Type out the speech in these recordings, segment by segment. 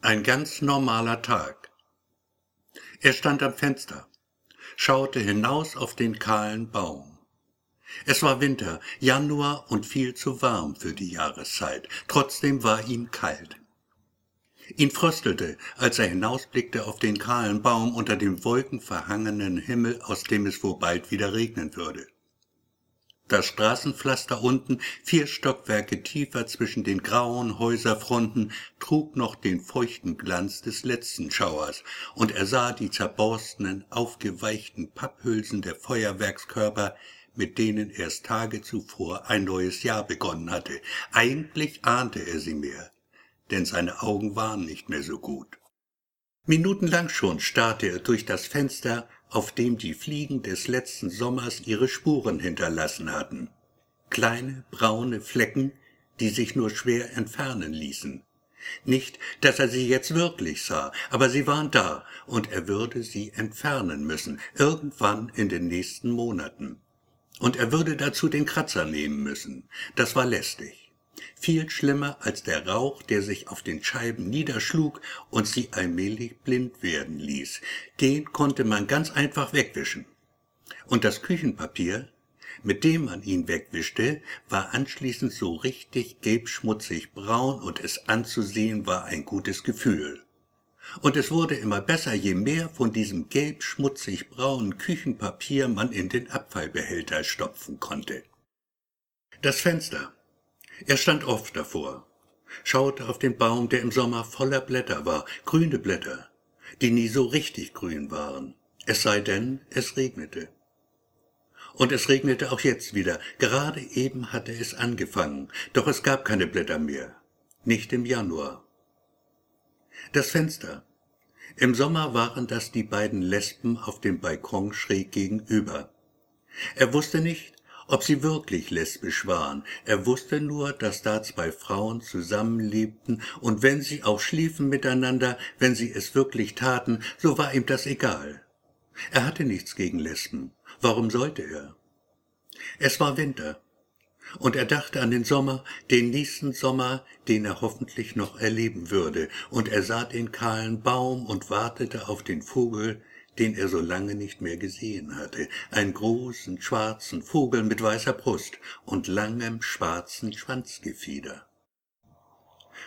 Ein ganz normaler Tag. Er stand am Fenster, schaute hinaus auf den kahlen Baum. Es war Winter, Januar und viel zu warm für die Jahreszeit. Trotzdem war ihm kalt. Ihn fröstelte, als er hinausblickte auf den kahlen Baum unter dem wolkenverhangenen Himmel, aus dem es wohl bald wieder regnen würde. Das Straßenpflaster unten, vier Stockwerke tiefer zwischen den grauen Häuserfronten, trug noch den feuchten Glanz des letzten Schauers, und er sah die zerborstenen, aufgeweichten Papphülsen der Feuerwerkskörper, mit denen erst Tage zuvor ein neues Jahr begonnen hatte. Eigentlich ahnte er sie mehr, denn seine Augen waren nicht mehr so gut. Minutenlang schon starrte er durch das Fenster auf dem die Fliegen des letzten Sommers ihre Spuren hinterlassen hatten. Kleine braune Flecken, die sich nur schwer entfernen ließen. Nicht, dass er sie jetzt wirklich sah, aber sie waren da, und er würde sie entfernen müssen, irgendwann in den nächsten Monaten. Und er würde dazu den Kratzer nehmen müssen. Das war lästig viel schlimmer als der Rauch, der sich auf den Scheiben niederschlug und sie allmählich blind werden ließ. Den konnte man ganz einfach wegwischen. Und das Küchenpapier, mit dem man ihn wegwischte, war anschließend so richtig gelbschmutzig braun und es anzusehen war ein gutes Gefühl. Und es wurde immer besser, je mehr von diesem gelbschmutzig braunen Küchenpapier man in den Abfallbehälter stopfen konnte. Das Fenster, er stand oft davor, schaute auf den Baum, der im Sommer voller Blätter war, grüne Blätter, die nie so richtig grün waren, es sei denn, es regnete. Und es regnete auch jetzt wieder, gerade eben hatte es angefangen, doch es gab keine Blätter mehr, nicht im Januar. Das Fenster. Im Sommer waren das die beiden Lesben auf dem Balkon schräg gegenüber. Er wusste nicht, ob sie wirklich lesbisch waren. Er wusste nur, dass da zwei Frauen zusammenlebten, und wenn sie auch schliefen miteinander, wenn sie es wirklich taten, so war ihm das egal. Er hatte nichts gegen Lesben. Warum sollte er? Es war Winter. Und er dachte an den Sommer, den nächsten Sommer, den er hoffentlich noch erleben würde, und er sah den kahlen Baum und wartete auf den Vogel, den er so lange nicht mehr gesehen hatte, einen großen schwarzen Vogel mit weißer Brust und langem schwarzen Schwanzgefieder.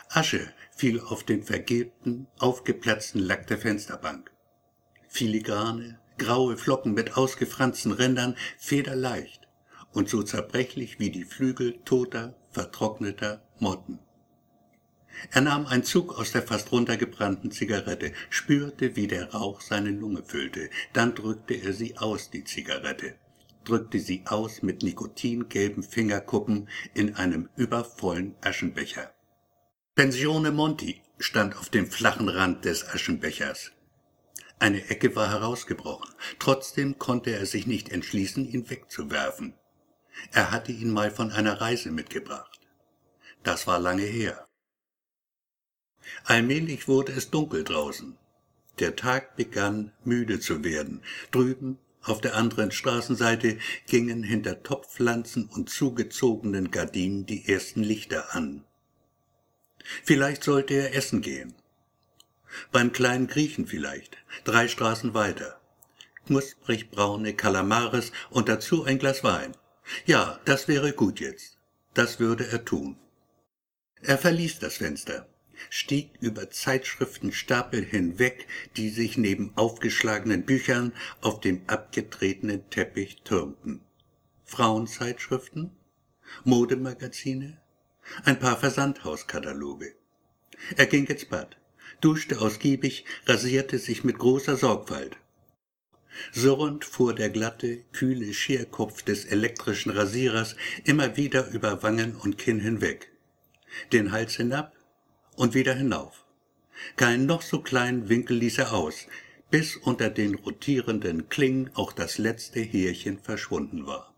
Asche fiel auf den vergilbten, aufgeplatzten Lack der Fensterbank. Filigrane, graue Flocken mit ausgefransten Rändern, federleicht und so zerbrechlich wie die Flügel toter, vertrockneter Motten. Er nahm einen Zug aus der fast runtergebrannten Zigarette, spürte, wie der Rauch seine Lunge füllte. Dann drückte er sie aus, die Zigarette, drückte sie aus mit nikotingelben Fingerkuppen in einem übervollen Aschenbecher. Pensione Monti stand auf dem flachen Rand des Aschenbechers. Eine Ecke war herausgebrochen. Trotzdem konnte er sich nicht entschließen, ihn wegzuwerfen. Er hatte ihn mal von einer Reise mitgebracht. Das war lange her. Allmählich wurde es dunkel draußen. Der Tag begann müde zu werden. Drüben auf der anderen Straßenseite gingen hinter Topfpflanzen und zugezogenen Gardinen die ersten Lichter an. Vielleicht sollte er essen gehen. Beim kleinen Griechen vielleicht, drei Straßen weiter. Knusprig braune Kalamares und dazu ein Glas Wein. Ja, das wäre gut jetzt. Das würde er tun. Er verließ das Fenster stieg über Zeitschriftenstapel hinweg, die sich neben aufgeschlagenen Büchern auf dem abgetretenen Teppich türmten. Frauenzeitschriften, Modemagazine, ein paar Versandhauskataloge. Er ging ins Bad, duschte ausgiebig, rasierte sich mit großer Sorgfalt. Surrend fuhr der glatte, kühle Scherkopf des elektrischen Rasierers immer wieder über Wangen und Kinn hinweg, den Hals hinab, und wieder hinauf. Keinen noch so kleinen Winkel ließ er aus, bis unter den rotierenden Klingen auch das letzte Härchen verschwunden war.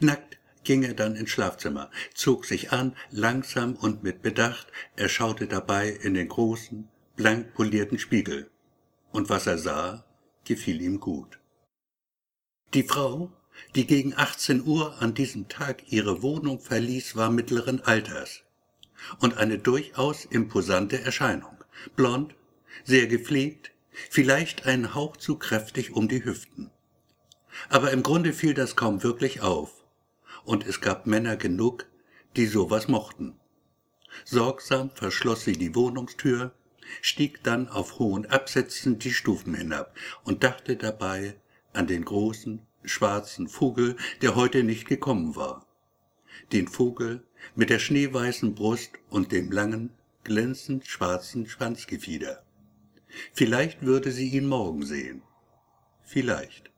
Nackt ging er dann ins Schlafzimmer, zog sich an, langsam und mit Bedacht, er schaute dabei in den großen, blank polierten Spiegel. Und was er sah, gefiel ihm gut. Die Frau, die gegen 18 Uhr an diesem Tag ihre Wohnung verließ, war mittleren Alters und eine durchaus imposante Erscheinung. blond, sehr gepflegt, vielleicht ein Hauch zu kräftig um die Hüften. Aber im Grunde fiel das kaum wirklich auf, und es gab Männer genug, die sowas mochten. Sorgsam verschloss sie die Wohnungstür, stieg dann auf hohen Absätzen die Stufen hinab und dachte dabei an den großen, schwarzen Vogel, der heute nicht gekommen war. Den Vogel mit der schneeweißen Brust und dem langen, glänzend schwarzen Schwanzgefieder. Vielleicht würde sie ihn morgen sehen. Vielleicht.